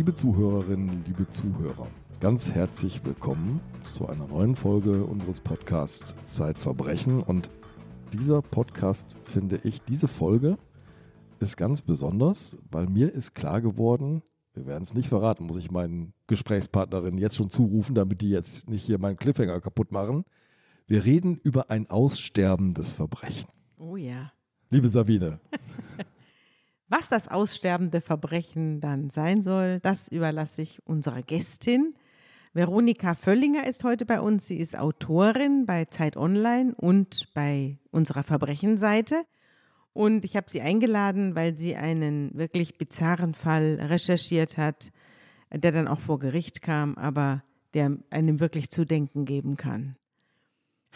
Liebe Zuhörerinnen, liebe Zuhörer, ganz herzlich willkommen zu einer neuen Folge unseres Podcasts Zeitverbrechen. Und dieser Podcast, finde ich, diese Folge ist ganz besonders, weil mir ist klar geworden, wir werden es nicht verraten, muss ich meinen Gesprächspartnerinnen jetzt schon zurufen, damit die jetzt nicht hier meinen Cliffhanger kaputt machen. Wir reden über ein aussterbendes Verbrechen. Oh ja. Liebe Sabine. Was das aussterbende Verbrechen dann sein soll, das überlasse ich unserer Gästin. Veronika Völlinger ist heute bei uns. Sie ist Autorin bei Zeit Online und bei unserer Verbrechenseite. Und ich habe sie eingeladen, weil sie einen wirklich bizarren Fall recherchiert hat, der dann auch vor Gericht kam, aber der einem wirklich zu denken geben kann.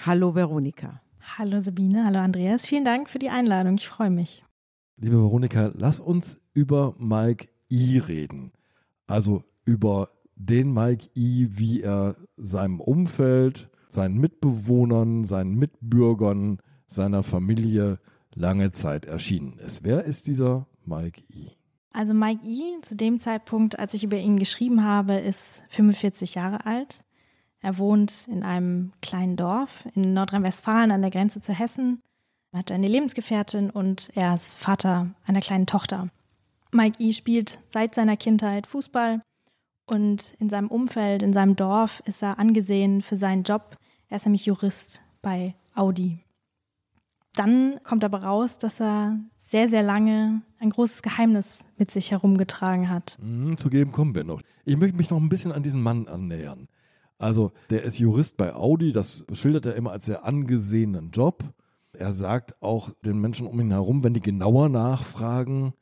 Hallo Veronika. Hallo Sabine, hallo Andreas. Vielen Dank für die Einladung. Ich freue mich. Liebe Veronika, lass uns über Mike I reden. Also über den Mike I, wie er seinem Umfeld, seinen Mitbewohnern, seinen Mitbürgern, seiner Familie lange Zeit erschienen ist. Wer ist dieser Mike I? Also Mike I, zu dem Zeitpunkt, als ich über ihn geschrieben habe, ist 45 Jahre alt. Er wohnt in einem kleinen Dorf in Nordrhein-Westfalen an der Grenze zu Hessen. Hat eine Lebensgefährtin und er ist Vater einer kleinen Tochter. Mike I spielt seit seiner Kindheit Fußball und in seinem Umfeld, in seinem Dorf ist er angesehen für seinen Job. Er ist nämlich Jurist bei Audi. Dann kommt aber raus, dass er sehr, sehr lange ein großes Geheimnis mit sich herumgetragen hat. Mhm, zugeben kommen wir noch. Ich möchte mich noch ein bisschen an diesen Mann annähern. Also, der ist Jurist bei Audi, das schildert er immer als sehr angesehenen Job. Er sagt auch den Menschen um ihn herum, wenn die genauer nachfragen,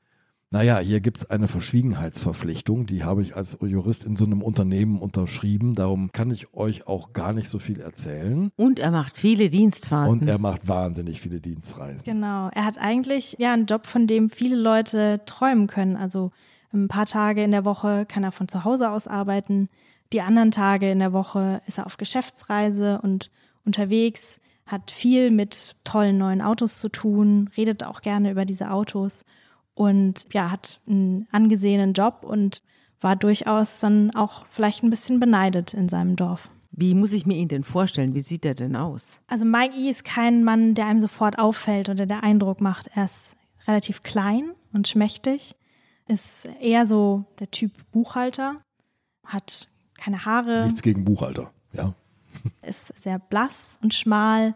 naja, hier gibt es eine Verschwiegenheitsverpflichtung, die habe ich als Jurist in so einem Unternehmen unterschrieben, darum kann ich euch auch gar nicht so viel erzählen. Und er macht viele Dienstfahrten. Und er macht wahnsinnig viele Dienstreisen. Genau, er hat eigentlich ja einen Job, von dem viele Leute träumen können. Also ein paar Tage in der Woche kann er von zu Hause aus arbeiten, die anderen Tage in der Woche ist er auf Geschäftsreise und unterwegs, hat viel mit tollen neuen Autos zu tun, redet auch gerne über diese Autos und ja, hat einen angesehenen Job und war durchaus dann auch vielleicht ein bisschen beneidet in seinem Dorf. Wie muss ich mir ihn denn vorstellen? Wie sieht er denn aus? Also Mike E. ist kein Mann, der einem sofort auffällt oder der Eindruck macht. Er ist relativ klein und schmächtig, ist eher so der Typ Buchhalter, hat keine Haare. Nichts gegen Buchhalter, ja. Ist sehr blass und schmal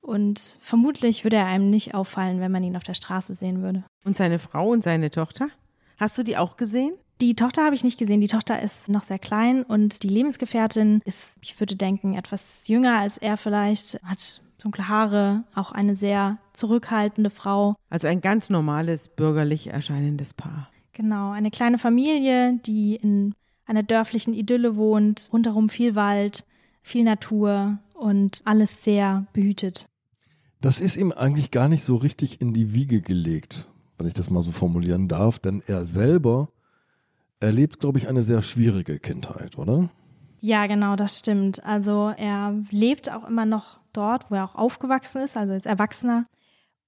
und vermutlich würde er einem nicht auffallen, wenn man ihn auf der Straße sehen würde. Und seine Frau und seine Tochter? Hast du die auch gesehen? Die Tochter habe ich nicht gesehen. Die Tochter ist noch sehr klein und die Lebensgefährtin ist, ich würde denken, etwas jünger als er vielleicht, hat dunkle Haare, auch eine sehr zurückhaltende Frau. Also ein ganz normales, bürgerlich erscheinendes Paar. Genau, eine kleine Familie, die in einer dörflichen Idylle wohnt, rundherum viel Wald, viel Natur und alles sehr behütet. Das ist ihm eigentlich gar nicht so richtig in die Wiege gelegt, wenn ich das mal so formulieren darf, denn er selber erlebt, glaube ich, eine sehr schwierige Kindheit, oder? Ja, genau, das stimmt. Also er lebt auch immer noch dort, wo er auch aufgewachsen ist, also als Erwachsener.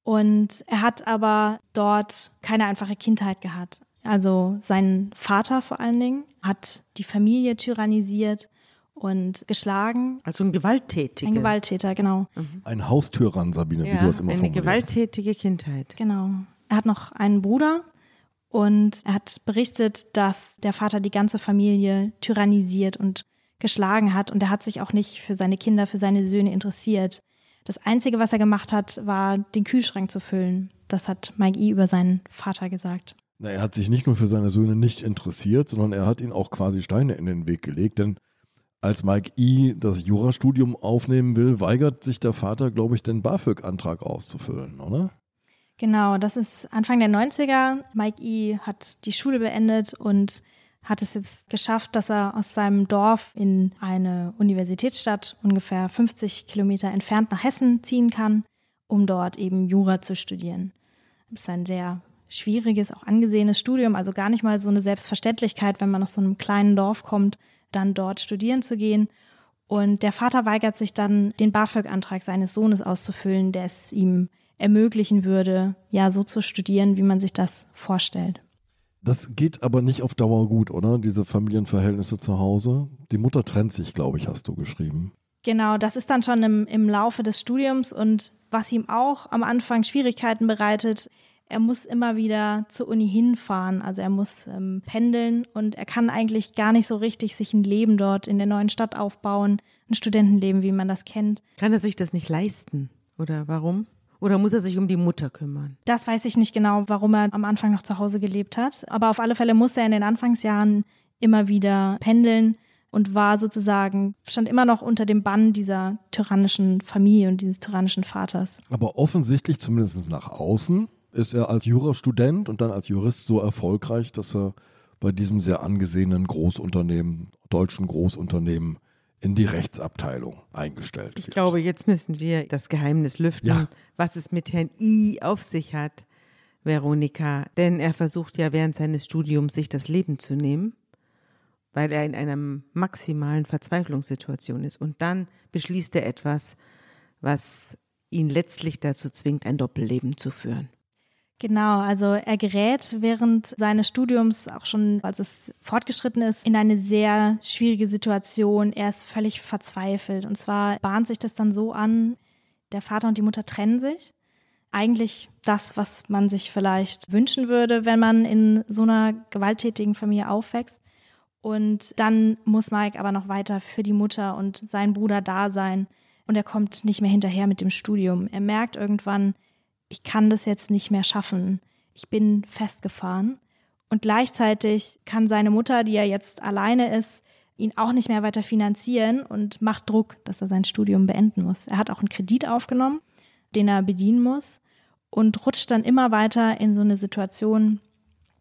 Und er hat aber dort keine einfache Kindheit gehabt. Also sein Vater vor allen Dingen hat die Familie tyrannisiert und geschlagen. Also ein Gewalttätiger. Ein Gewalttäter, genau. Mhm. Ein Haustürran, Sabine, ja, wie du es immer eine formulierst. Eine gewalttätige Kindheit. Genau. Er hat noch einen Bruder und er hat berichtet, dass der Vater die ganze Familie tyrannisiert und geschlagen hat und er hat sich auch nicht für seine Kinder, für seine Söhne interessiert. Das Einzige, was er gemacht hat, war, den Kühlschrank zu füllen. Das hat Mike E. über seinen Vater gesagt. Na, er hat sich nicht nur für seine Söhne nicht interessiert, sondern er hat ihnen auch quasi Steine in den Weg gelegt, denn als Mike I. das Jurastudium aufnehmen will, weigert sich der Vater, glaube ich, den BAföG-Antrag auszufüllen, oder? Genau, das ist Anfang der 90er. Mike I. hat die Schule beendet und hat es jetzt geschafft, dass er aus seinem Dorf in eine Universitätsstadt ungefähr 50 Kilometer entfernt nach Hessen ziehen kann, um dort eben Jura zu studieren. Das ist ein sehr schwieriges, auch angesehenes Studium, also gar nicht mal so eine Selbstverständlichkeit, wenn man aus so einem kleinen Dorf kommt, dann dort studieren zu gehen. Und der Vater weigert sich dann, den BAföG-Antrag seines Sohnes auszufüllen, der es ihm ermöglichen würde, ja, so zu studieren, wie man sich das vorstellt. Das geht aber nicht auf Dauer gut, oder? Diese Familienverhältnisse zu Hause. Die Mutter trennt sich, glaube ich, hast du geschrieben. Genau, das ist dann schon im, im Laufe des Studiums und was ihm auch am Anfang Schwierigkeiten bereitet, er muss immer wieder zur Uni hinfahren, also er muss ähm, pendeln und er kann eigentlich gar nicht so richtig sich ein Leben dort in der neuen Stadt aufbauen, ein Studentenleben, wie man das kennt. Kann er sich das nicht leisten? Oder warum? Oder muss er sich um die Mutter kümmern? Das weiß ich nicht genau, warum er am Anfang noch zu Hause gelebt hat. Aber auf alle Fälle muss er in den Anfangsjahren immer wieder pendeln und war sozusagen, stand immer noch unter dem Bann dieser tyrannischen Familie und dieses tyrannischen Vaters. Aber offensichtlich, zumindest nach außen, ist er als Jurastudent und dann als Jurist so erfolgreich, dass er bei diesem sehr angesehenen Großunternehmen, deutschen Großunternehmen, in die Rechtsabteilung eingestellt wird. Ich glaube, jetzt müssen wir das Geheimnis lüften, ja. was es mit Herrn I auf sich hat, Veronika. Denn er versucht ja während seines Studiums sich das Leben zu nehmen weil er in einer maximalen Verzweiflungssituation ist. Und dann beschließt er etwas, was ihn letztlich dazu zwingt, ein Doppelleben zu führen. Genau, also er gerät während seines Studiums, auch schon als es fortgeschritten ist, in eine sehr schwierige Situation. Er ist völlig verzweifelt. Und zwar bahnt sich das dann so an, der Vater und die Mutter trennen sich. Eigentlich das, was man sich vielleicht wünschen würde, wenn man in so einer gewalttätigen Familie aufwächst. Und dann muss Mike aber noch weiter für die Mutter und seinen Bruder da sein. Und er kommt nicht mehr hinterher mit dem Studium. Er merkt irgendwann, ich kann das jetzt nicht mehr schaffen. Ich bin festgefahren. Und gleichzeitig kann seine Mutter, die ja jetzt alleine ist, ihn auch nicht mehr weiter finanzieren und macht Druck, dass er sein Studium beenden muss. Er hat auch einen Kredit aufgenommen, den er bedienen muss und rutscht dann immer weiter in so eine Situation,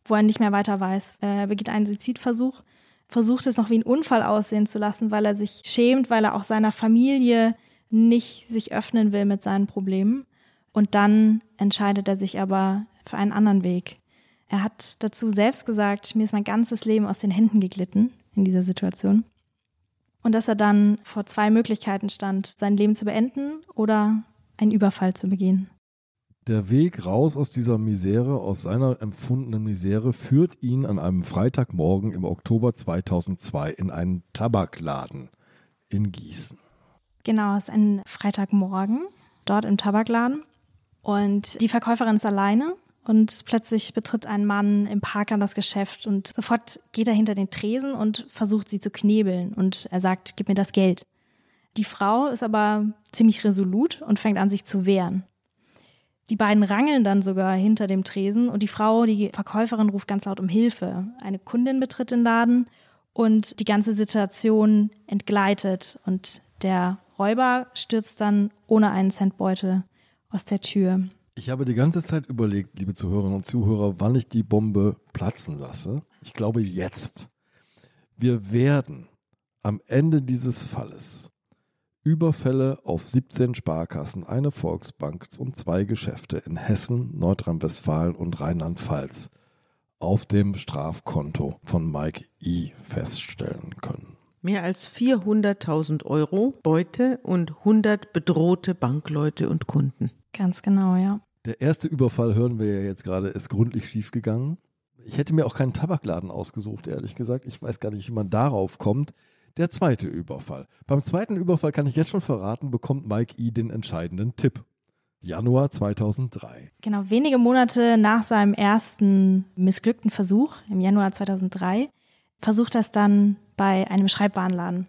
wo er nicht mehr weiter weiß. Er begeht einen Suizidversuch versucht es noch wie ein Unfall aussehen zu lassen, weil er sich schämt, weil er auch seiner Familie nicht sich öffnen will mit seinen Problemen. Und dann entscheidet er sich aber für einen anderen Weg. Er hat dazu selbst gesagt, mir ist mein ganzes Leben aus den Händen geglitten in dieser Situation. Und dass er dann vor zwei Möglichkeiten stand, sein Leben zu beenden oder einen Überfall zu begehen. Der Weg raus aus dieser Misere, aus seiner empfundenen Misere, führt ihn an einem Freitagmorgen im Oktober 2002 in einen Tabakladen in Gießen. Genau, es ist ein Freitagmorgen dort im Tabakladen. Und die Verkäuferin ist alleine und plötzlich betritt ein Mann im Parker das Geschäft und sofort geht er hinter den Tresen und versucht sie zu knebeln und er sagt, gib mir das Geld. Die Frau ist aber ziemlich resolut und fängt an, sich zu wehren. Die beiden rangeln dann sogar hinter dem Tresen und die Frau, die Verkäuferin, ruft ganz laut um Hilfe. Eine Kundin betritt den Laden und die ganze Situation entgleitet und der Räuber stürzt dann ohne einen Centbeutel aus der Tür. Ich habe die ganze Zeit überlegt, liebe Zuhörerinnen und Zuhörer, wann ich die Bombe platzen lasse. Ich glaube jetzt. Wir werden am Ende dieses Falles Überfälle auf 17 Sparkassen, eine Volksbank und zwei Geschäfte in Hessen, Nordrhein-Westfalen und Rheinland-Pfalz auf dem Strafkonto von Mike I feststellen können. Mehr als 400.000 Euro Beute und 100 bedrohte Bankleute und Kunden. Ganz genau, ja. Der erste Überfall, hören wir ja jetzt gerade, ist gründlich schiefgegangen. Ich hätte mir auch keinen Tabakladen ausgesucht, ehrlich gesagt. Ich weiß gar nicht, wie man darauf kommt der zweite Überfall. Beim zweiten Überfall kann ich jetzt schon verraten, bekommt Mike E. den entscheidenden Tipp. Januar 2003. Genau, wenige Monate nach seinem ersten missglückten Versuch im Januar 2003 versucht er es dann bei einem Schreibwarenladen.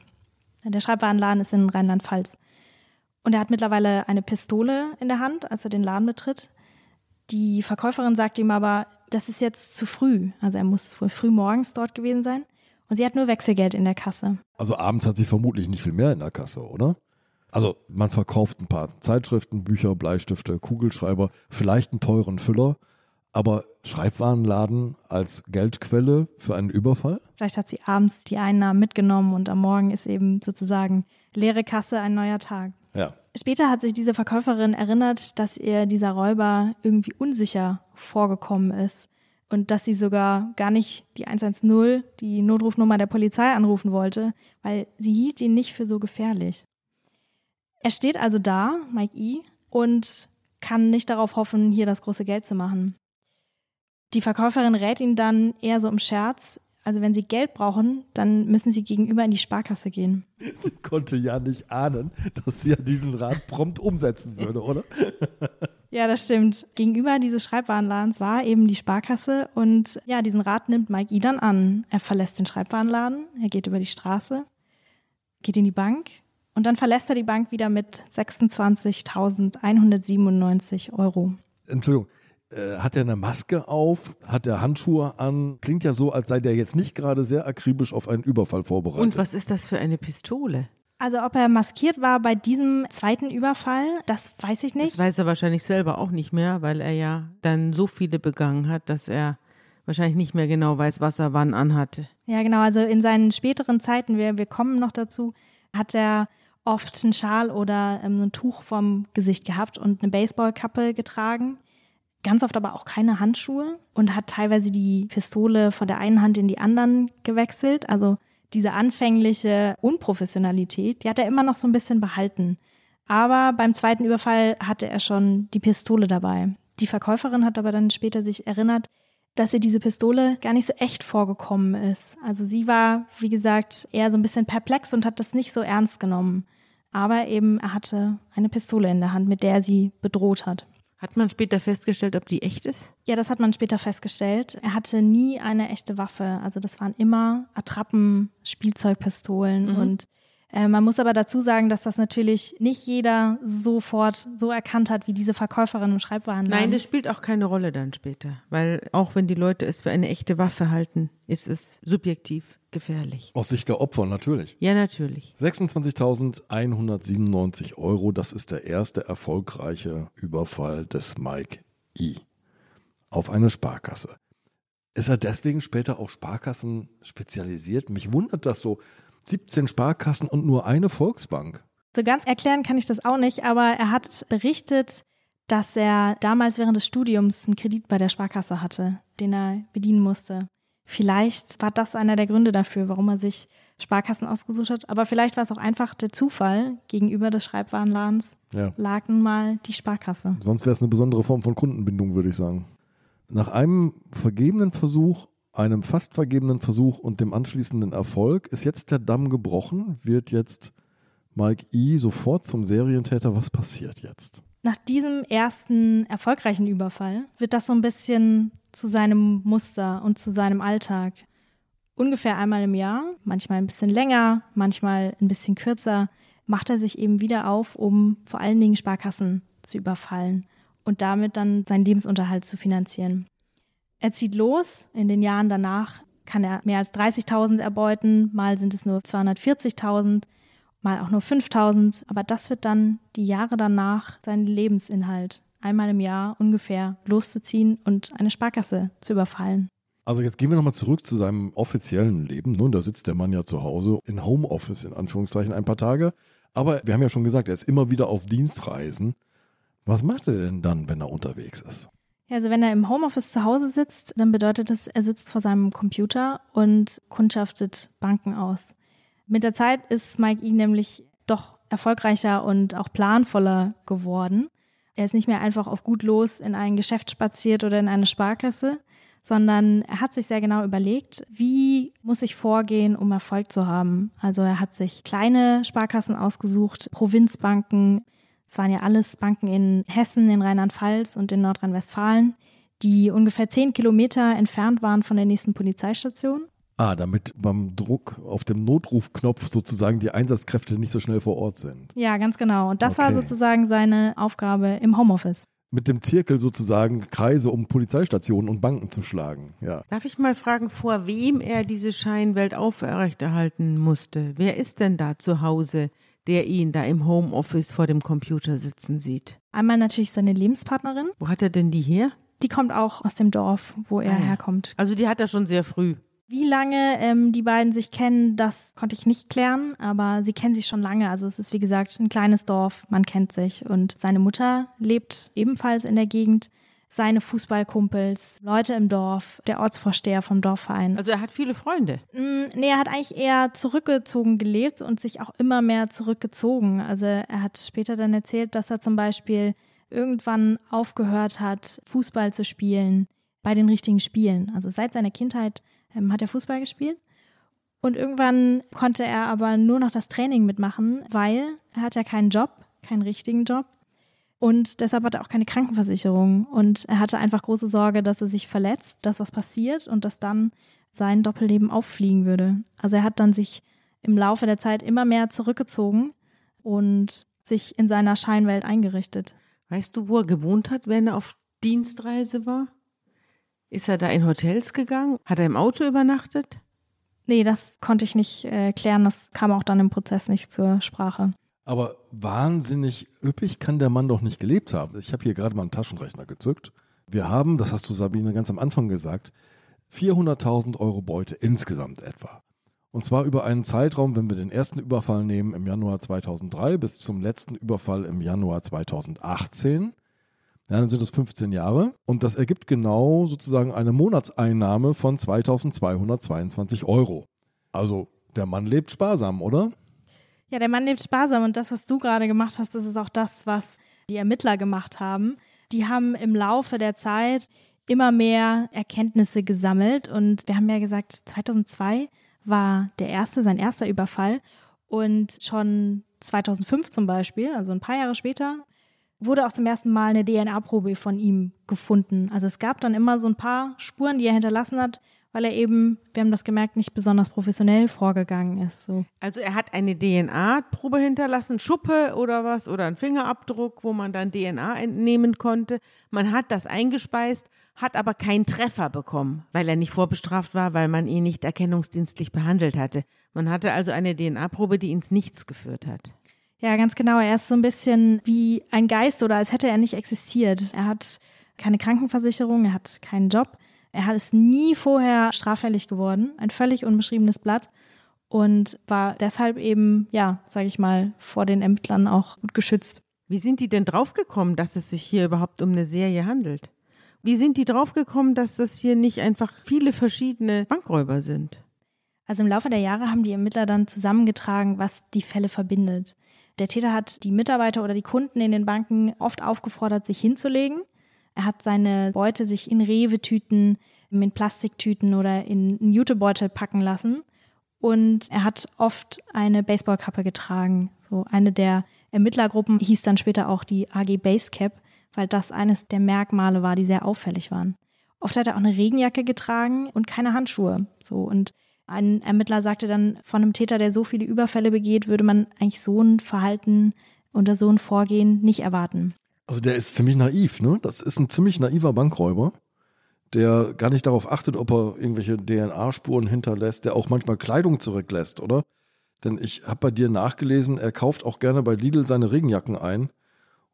Der Schreibwarenladen ist in Rheinland-Pfalz. Und er hat mittlerweile eine Pistole in der Hand, als er den Laden betritt. Die Verkäuferin sagt ihm aber, das ist jetzt zu früh. Also er muss wohl früh morgens dort gewesen sein. Und sie hat nur Wechselgeld in der Kasse. Also abends hat sie vermutlich nicht viel mehr in der Kasse, oder? Also man verkauft ein paar Zeitschriften, Bücher, Bleistifte, Kugelschreiber, vielleicht einen teuren Füller, aber Schreibwarenladen als Geldquelle für einen Überfall? Vielleicht hat sie abends die Einnahmen mitgenommen und am Morgen ist eben sozusagen leere Kasse ein neuer Tag. Ja. Später hat sich diese Verkäuferin erinnert, dass ihr dieser Räuber irgendwie unsicher vorgekommen ist und dass sie sogar gar nicht die 110, die Notrufnummer der Polizei anrufen wollte, weil sie hielt ihn nicht für so gefährlich. Er steht also da, Mike E., und kann nicht darauf hoffen, hier das große Geld zu machen. Die Verkäuferin rät ihn dann eher so im Scherz, also wenn Sie Geld brauchen, dann müssen Sie gegenüber in die Sparkasse gehen. Sie konnte ja nicht ahnen, dass sie ja diesen Rat prompt umsetzen würde, oder? Ja, das stimmt. Gegenüber dieses Schreibwarenladens war eben die Sparkasse und ja, diesen Rat nimmt Mike I dann an. Er verlässt den Schreibwarenladen, er geht über die Straße, geht in die Bank und dann verlässt er die Bank wieder mit 26.197 Euro. Entschuldigung, äh, hat er eine Maske auf? Hat er Handschuhe an? Klingt ja so, als sei der jetzt nicht gerade sehr akribisch auf einen Überfall vorbereitet. Und was ist das für eine Pistole? Also ob er maskiert war bei diesem zweiten Überfall, das weiß ich nicht. Das weiß er wahrscheinlich selber auch nicht mehr, weil er ja dann so viele begangen hat, dass er wahrscheinlich nicht mehr genau weiß, was er wann anhatte. Ja, genau. Also in seinen späteren Zeiten, wir, wir kommen noch dazu, hat er oft einen Schal oder ähm, ein Tuch vom Gesicht gehabt und eine Baseballkappe getragen. Ganz oft aber auch keine Handschuhe und hat teilweise die Pistole von der einen Hand in die anderen gewechselt. Also diese anfängliche Unprofessionalität, die hat er immer noch so ein bisschen behalten. Aber beim zweiten Überfall hatte er schon die Pistole dabei. Die Verkäuferin hat aber dann später sich erinnert, dass ihr diese Pistole gar nicht so echt vorgekommen ist. Also sie war, wie gesagt, eher so ein bisschen perplex und hat das nicht so ernst genommen. Aber eben, er hatte eine Pistole in der Hand, mit der er sie bedroht hat. Hat man später festgestellt, ob die echt ist? Ja, das hat man später festgestellt. Er hatte nie eine echte Waffe. Also das waren immer Attrappen, Spielzeugpistolen mhm. und äh, man muss aber dazu sagen, dass das natürlich nicht jeder sofort so erkannt hat wie diese Verkäuferin im Schreibwarenladen. Nein, das spielt auch keine Rolle dann später, weil auch wenn die Leute es für eine echte Waffe halten, ist es subjektiv gefährlich. Aus Sicht der Opfer natürlich. Ja, natürlich. 26.197 Euro, das ist der erste erfolgreiche Überfall des Mike I. auf eine Sparkasse. Ist er deswegen später auf Sparkassen spezialisiert? Mich wundert das so. 17 Sparkassen und nur eine Volksbank. So ganz erklären kann ich das auch nicht, aber er hat berichtet, dass er damals während des Studiums einen Kredit bei der Sparkasse hatte, den er bedienen musste. Vielleicht war das einer der Gründe dafür, warum er sich Sparkassen ausgesucht hat. Aber vielleicht war es auch einfach der Zufall. Gegenüber des Schreibwarenladens ja. lag nun mal die Sparkasse. Sonst wäre es eine besondere Form von Kundenbindung, würde ich sagen. Nach einem vergebenen Versuch einem fast vergebenen Versuch und dem anschließenden Erfolg ist jetzt der Damm gebrochen, wird jetzt Mike E. sofort zum Serientäter. Was passiert jetzt? Nach diesem ersten erfolgreichen Überfall wird das so ein bisschen zu seinem Muster und zu seinem Alltag. Ungefähr einmal im Jahr, manchmal ein bisschen länger, manchmal ein bisschen kürzer, macht er sich eben wieder auf, um vor allen Dingen Sparkassen zu überfallen und damit dann seinen Lebensunterhalt zu finanzieren. Er zieht los. In den Jahren danach kann er mehr als 30.000 erbeuten. Mal sind es nur 240.000, mal auch nur 5.000. Aber das wird dann die Jahre danach sein Lebensinhalt. Einmal im Jahr ungefähr loszuziehen und eine Sparkasse zu überfallen. Also jetzt gehen wir nochmal zurück zu seinem offiziellen Leben. Nun, da sitzt der Mann ja zu Hause in Homeoffice in Anführungszeichen ein paar Tage. Aber wir haben ja schon gesagt, er ist immer wieder auf Dienstreisen. Was macht er denn dann, wenn er unterwegs ist? Ja, also wenn er im Homeoffice zu Hause sitzt, dann bedeutet das, er sitzt vor seinem Computer und kundschaftet Banken aus. Mit der Zeit ist Mike E nämlich doch erfolgreicher und auch planvoller geworden. Er ist nicht mehr einfach auf gut los in ein Geschäft spaziert oder in eine Sparkasse, sondern er hat sich sehr genau überlegt, wie muss ich vorgehen, um Erfolg zu haben. Also er hat sich kleine Sparkassen ausgesucht, Provinzbanken, es waren ja alles Banken in Hessen, in Rheinland-Pfalz und in Nordrhein-Westfalen, die ungefähr zehn Kilometer entfernt waren von der nächsten Polizeistation. Ah, damit beim Druck auf dem Notrufknopf sozusagen die Einsatzkräfte nicht so schnell vor Ort sind. Ja, ganz genau. Und das okay. war sozusagen seine Aufgabe im Homeoffice. Mit dem Zirkel sozusagen Kreise um Polizeistationen und Banken zu schlagen. Ja. Darf ich mal fragen, vor wem er diese Scheinwelt aufrechterhalten musste? Wer ist denn da zu Hause? Der ihn da im Homeoffice vor dem Computer sitzen sieht? Einmal natürlich seine Lebenspartnerin. Wo hat er denn die her? Die kommt auch aus dem Dorf, wo er ah, herkommt. Also die hat er schon sehr früh. Wie lange ähm, die beiden sich kennen, das konnte ich nicht klären, aber sie kennen sich schon lange. Also es ist wie gesagt ein kleines Dorf, man kennt sich und seine Mutter lebt ebenfalls in der Gegend seine Fußballkumpels, Leute im Dorf, der Ortsvorsteher vom Dorfverein. Also er hat viele Freunde. Mm, nee, er hat eigentlich eher zurückgezogen gelebt und sich auch immer mehr zurückgezogen. Also er hat später dann erzählt, dass er zum Beispiel irgendwann aufgehört hat, Fußball zu spielen, bei den richtigen Spielen. Also seit seiner Kindheit ähm, hat er Fußball gespielt. Und irgendwann konnte er aber nur noch das Training mitmachen, weil er hat ja keinen Job, keinen richtigen Job. Und deshalb hat er auch keine Krankenversicherung. Und er hatte einfach große Sorge, dass er sich verletzt, dass was passiert und dass dann sein Doppelleben auffliegen würde. Also er hat dann sich im Laufe der Zeit immer mehr zurückgezogen und sich in seiner Scheinwelt eingerichtet. Weißt du, wo er gewohnt hat, wenn er auf Dienstreise war? Ist er da in Hotels gegangen? Hat er im Auto übernachtet? Nee, das konnte ich nicht äh, klären. Das kam auch dann im Prozess nicht zur Sprache. Aber wahnsinnig üppig kann der Mann doch nicht gelebt haben. Ich habe hier gerade mal einen Taschenrechner gezückt. Wir haben, das hast du Sabine ganz am Anfang gesagt, 400.000 Euro Beute insgesamt etwa. Und zwar über einen Zeitraum, wenn wir den ersten Überfall nehmen im Januar 2003 bis zum letzten Überfall im Januar 2018. Ja, dann sind es 15 Jahre und das ergibt genau sozusagen eine Monatseinnahme von 2222 Euro. Also der Mann lebt sparsam, oder? Ja, der Mann lebt sparsam und das, was du gerade gemacht hast, das ist auch das, was die Ermittler gemacht haben. Die haben im Laufe der Zeit immer mehr Erkenntnisse gesammelt und wir haben ja gesagt, 2002 war der erste, sein erster Überfall und schon 2005 zum Beispiel, also ein paar Jahre später, wurde auch zum ersten Mal eine DNA-Probe von ihm gefunden. Also es gab dann immer so ein paar Spuren, die er hinterlassen hat, weil er eben, wir haben das gemerkt, nicht besonders professionell vorgegangen ist. So. Also er hat eine DNA-Probe hinterlassen, Schuppe oder was, oder einen Fingerabdruck, wo man dann DNA entnehmen konnte. Man hat das eingespeist, hat aber keinen Treffer bekommen, weil er nicht vorbestraft war, weil man ihn nicht erkennungsdienstlich behandelt hatte. Man hatte also eine DNA-Probe, die ins Nichts geführt hat. Ja, ganz genau. Er ist so ein bisschen wie ein Geist oder als hätte er nicht existiert. Er hat keine Krankenversicherung, er hat keinen Job. Er hat es nie vorher straffällig geworden. Ein völlig unbeschriebenes Blatt und war deshalb eben, ja, sage ich mal, vor den Ämtern auch gut geschützt. Wie sind die denn draufgekommen, dass es sich hier überhaupt um eine Serie handelt? Wie sind die draufgekommen, dass das hier nicht einfach viele verschiedene Bankräuber sind? Also im Laufe der Jahre haben die Ermittler dann zusammengetragen, was die Fälle verbindet. Der Täter hat die Mitarbeiter oder die Kunden in den Banken oft aufgefordert, sich hinzulegen. Er hat seine Beute sich in Rewe-Tüten, in Plastiktüten oder in Jutebeutel packen lassen. Und er hat oft eine Baseballkappe getragen. So eine der Ermittlergruppen hieß dann später auch die AG Basecap, weil das eines der Merkmale war, die sehr auffällig waren. Oft hat er auch eine Regenjacke getragen und keine Handschuhe. So und ein Ermittler sagte dann, von einem Täter, der so viele Überfälle begeht, würde man eigentlich so ein Verhalten oder so ein Vorgehen nicht erwarten. Also der ist ziemlich naiv, ne? Das ist ein ziemlich naiver Bankräuber, der gar nicht darauf achtet, ob er irgendwelche DNA-Spuren hinterlässt, der auch manchmal Kleidung zurücklässt, oder? Denn ich habe bei dir nachgelesen, er kauft auch gerne bei Lidl seine Regenjacken ein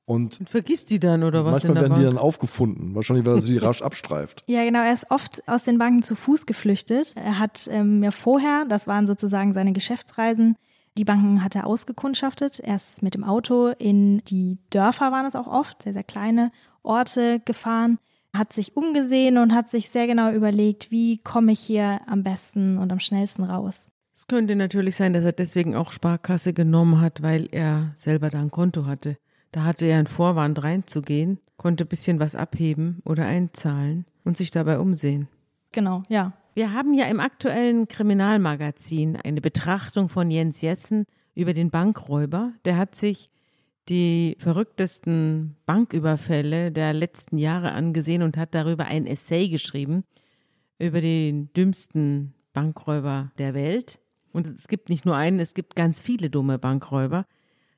und, und vergisst die dann oder was? Manchmal werden Bank? die dann aufgefunden, wahrscheinlich weil er sie rasch abstreift. Ja, genau. Er ist oft aus den Banken zu Fuß geflüchtet. Er hat ähm, ja vorher, das waren sozusagen seine Geschäftsreisen, die Banken hat er ausgekundschaftet. Er ist mit dem Auto in die Dörfer, waren es auch oft, sehr, sehr kleine Orte gefahren, hat sich umgesehen und hat sich sehr genau überlegt, wie komme ich hier am besten und am schnellsten raus. Es könnte natürlich sein, dass er deswegen auch Sparkasse genommen hat, weil er selber da ein Konto hatte. Da hatte er einen Vorwand reinzugehen, konnte ein bisschen was abheben oder einzahlen und sich dabei umsehen. Genau, ja. Wir haben ja im aktuellen Kriminalmagazin eine Betrachtung von Jens Jessen über den Bankräuber. Der hat sich die verrücktesten Banküberfälle der letzten Jahre angesehen und hat darüber ein Essay geschrieben über den dümmsten Bankräuber der Welt. Und es gibt nicht nur einen, es gibt ganz viele dumme Bankräuber.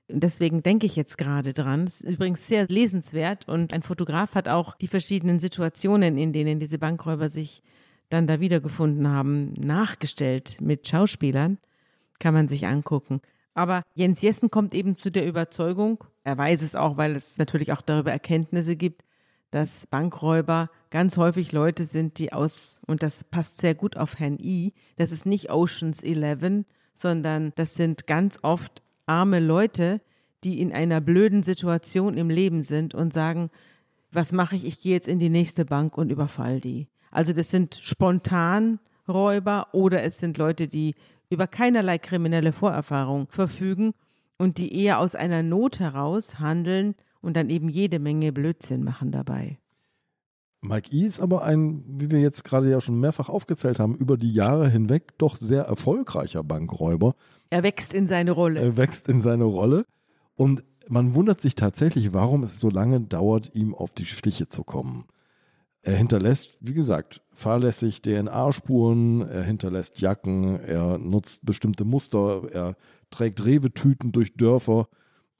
Deswegen denke ich jetzt gerade dran. Es ist übrigens sehr lesenswert und ein Fotograf hat auch die verschiedenen Situationen, in denen diese Bankräuber sich dann da wiedergefunden haben, nachgestellt mit Schauspielern. Kann man sich angucken. Aber Jens Jessen kommt eben zu der Überzeugung, er weiß es auch, weil es natürlich auch darüber Erkenntnisse gibt, dass Bankräuber ganz häufig Leute sind, die aus, und das passt sehr gut auf Herrn I, das ist nicht Oceans 11, sondern das sind ganz oft arme Leute, die in einer blöden Situation im Leben sind und sagen, was mache ich? Ich gehe jetzt in die nächste Bank und überfall die. Also das sind Spontanräuber oder es sind Leute, die über keinerlei kriminelle Vorerfahrung verfügen und die eher aus einer Not heraus handeln und dann eben jede Menge Blödsinn machen dabei. Mike E. ist aber ein, wie wir jetzt gerade ja schon mehrfach aufgezählt haben, über die Jahre hinweg doch sehr erfolgreicher Bankräuber. Er wächst in seine Rolle. Er wächst in seine Rolle. Und man wundert sich tatsächlich, warum es so lange dauert, ihm auf die Stiche zu kommen. Er hinterlässt, wie gesagt, fahrlässig DNA-Spuren, er hinterlässt Jacken, er nutzt bestimmte Muster, er trägt Rewe-Tüten durch Dörfer,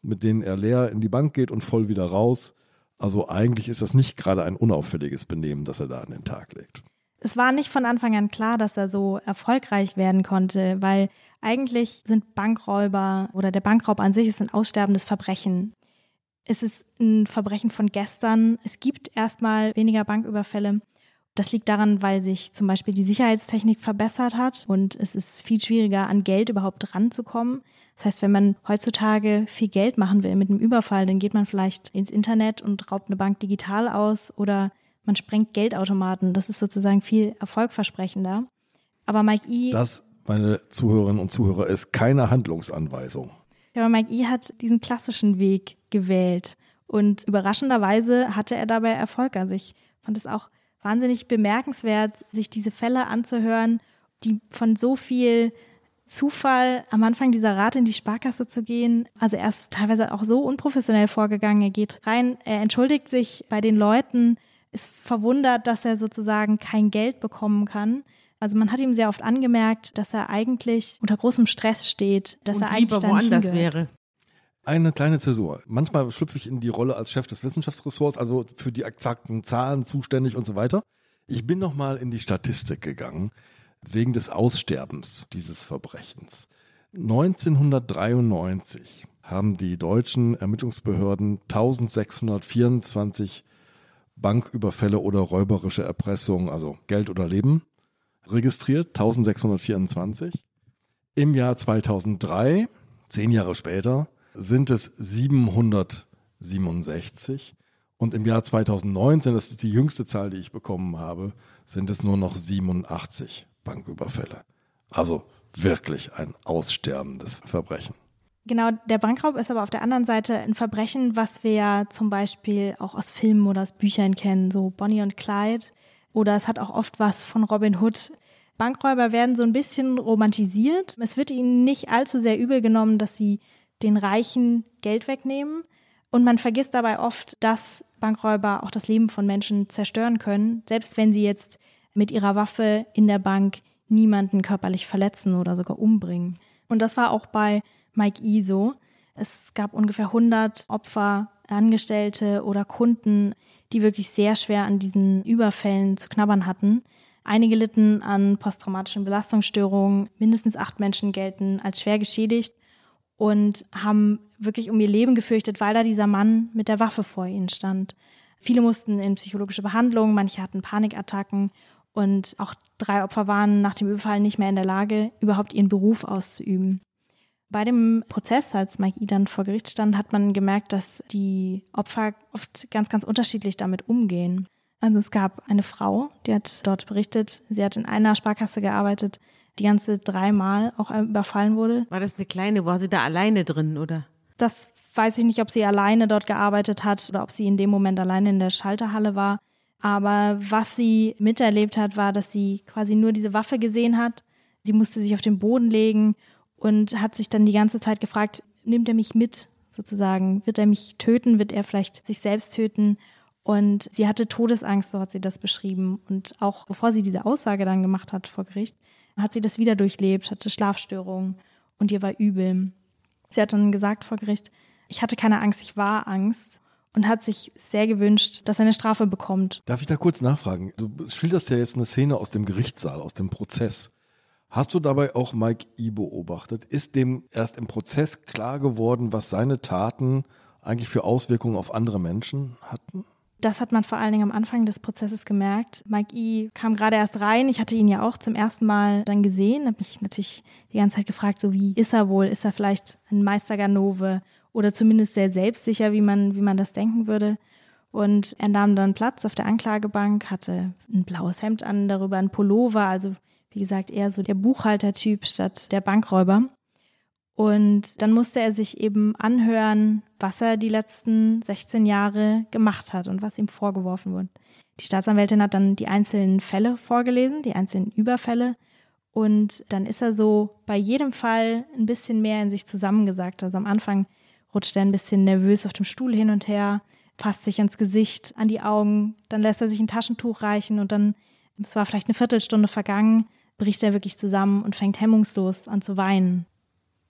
mit denen er leer in die Bank geht und voll wieder raus. Also eigentlich ist das nicht gerade ein unauffälliges Benehmen, das er da an den Tag legt. Es war nicht von Anfang an klar, dass er so erfolgreich werden konnte, weil eigentlich sind Bankräuber oder der Bankraub an sich ist ein aussterbendes Verbrechen. Es ist ein Verbrechen von gestern. Es gibt erstmal weniger Banküberfälle. Das liegt daran, weil sich zum Beispiel die Sicherheitstechnik verbessert hat und es ist viel schwieriger, an Geld überhaupt ranzukommen. Das heißt, wenn man heutzutage viel Geld machen will mit einem Überfall, dann geht man vielleicht ins Internet und raubt eine Bank digital aus oder man sprengt Geldautomaten. Das ist sozusagen viel erfolgversprechender. Aber Mike E. Das, meine Zuhörerinnen und Zuhörer, ist keine Handlungsanweisung. Aber Mike E. hat diesen klassischen Weg gewählt. Und überraschenderweise hatte er dabei Erfolg. Also ich fand es auch wahnsinnig bemerkenswert, sich diese Fälle anzuhören, die von so viel Zufall am Anfang dieser Rat in die Sparkasse zu gehen. Also er ist teilweise auch so unprofessionell vorgegangen. Er geht rein, er entschuldigt sich bei den Leuten, ist verwundert, dass er sozusagen kein Geld bekommen kann. Also man hat ihm sehr oft angemerkt, dass er eigentlich unter großem Stress steht, dass Und er eigentlich lieber woanders wäre. Eine kleine Zäsur. Manchmal schlüpfe ich in die Rolle als Chef des Wissenschaftsressorts, also für die exakten Zahlen zuständig und so weiter. Ich bin nochmal in die Statistik gegangen, wegen des Aussterbens dieses Verbrechens. 1993 haben die deutschen Ermittlungsbehörden 1624 Banküberfälle oder räuberische Erpressungen, also Geld oder Leben, registriert, 1624. Im Jahr 2003, zehn Jahre später, sind es 767. Und im Jahr 2019, das ist die jüngste Zahl, die ich bekommen habe, sind es nur noch 87 Banküberfälle. Also wirklich ein aussterbendes Verbrechen. Genau, der Bankraub ist aber auf der anderen Seite ein Verbrechen, was wir ja zum Beispiel auch aus Filmen oder aus Büchern kennen, so Bonnie und Clyde. Oder es hat auch oft was von Robin Hood. Bankräuber werden so ein bisschen romantisiert. Es wird ihnen nicht allzu sehr übel genommen, dass sie den Reichen Geld wegnehmen. Und man vergisst dabei oft, dass Bankräuber auch das Leben von Menschen zerstören können, selbst wenn sie jetzt mit ihrer Waffe in der Bank niemanden körperlich verletzen oder sogar umbringen. Und das war auch bei Mike E. so. Es gab ungefähr 100 Opfer, Angestellte oder Kunden, die wirklich sehr schwer an diesen Überfällen zu knabbern hatten. Einige litten an posttraumatischen Belastungsstörungen, mindestens acht Menschen gelten als schwer geschädigt und haben wirklich um ihr Leben gefürchtet, weil da dieser Mann mit der Waffe vor ihnen stand. Viele mussten in psychologische Behandlung, manche hatten Panikattacken und auch drei Opfer waren nach dem Überfall nicht mehr in der Lage, überhaupt ihren Beruf auszuüben. Bei dem Prozess, als Mike dann vor Gericht stand, hat man gemerkt, dass die Opfer oft ganz, ganz unterschiedlich damit umgehen. Also es gab eine Frau, die hat dort berichtet, sie hat in einer Sparkasse gearbeitet, die ganze dreimal auch überfallen wurde. War das eine kleine, war sie da alleine drin, oder? Das weiß ich nicht, ob sie alleine dort gearbeitet hat oder ob sie in dem Moment alleine in der Schalterhalle war. Aber was sie miterlebt hat, war, dass sie quasi nur diese Waffe gesehen hat. Sie musste sich auf den Boden legen und hat sich dann die ganze Zeit gefragt, nimmt er mich mit sozusagen? Wird er mich töten? Wird er vielleicht sich selbst töten? Und sie hatte Todesangst, so hat sie das beschrieben. Und auch bevor sie diese Aussage dann gemacht hat vor Gericht, hat sie das wieder durchlebt, hatte Schlafstörungen und ihr war übel. Sie hat dann gesagt vor Gericht, ich hatte keine Angst, ich war Angst und hat sich sehr gewünscht, dass er eine Strafe bekommt. Darf ich da kurz nachfragen? Du schilderst ja jetzt eine Szene aus dem Gerichtssaal, aus dem Prozess. Hast du dabei auch Mike E. beobachtet? Ist dem erst im Prozess klar geworden, was seine Taten eigentlich für Auswirkungen auf andere Menschen hatten? Das hat man vor allen Dingen am Anfang des Prozesses gemerkt. Mike E. kam gerade erst rein. Ich hatte ihn ja auch zum ersten Mal dann gesehen. Habe mich natürlich die ganze Zeit gefragt, so wie ist er wohl? Ist er vielleicht ein Meister Ganove oder zumindest sehr selbstsicher, wie man, wie man das denken würde? Und er nahm dann Platz auf der Anklagebank, hatte ein blaues Hemd an, darüber ein Pullover, also wie gesagt, eher so der Buchhaltertyp statt der Bankräuber. Und dann musste er sich eben anhören, was er die letzten 16 Jahre gemacht hat und was ihm vorgeworfen wurde. Die Staatsanwältin hat dann die einzelnen Fälle vorgelesen, die einzelnen Überfälle. Und dann ist er so bei jedem Fall ein bisschen mehr in sich zusammengesagt. Also am Anfang rutscht er ein bisschen nervös auf dem Stuhl hin und her, fasst sich ins Gesicht, an die Augen, dann lässt er sich ein Taschentuch reichen und dann, es war vielleicht eine Viertelstunde vergangen, bricht er wirklich zusammen und fängt hemmungslos an zu weinen,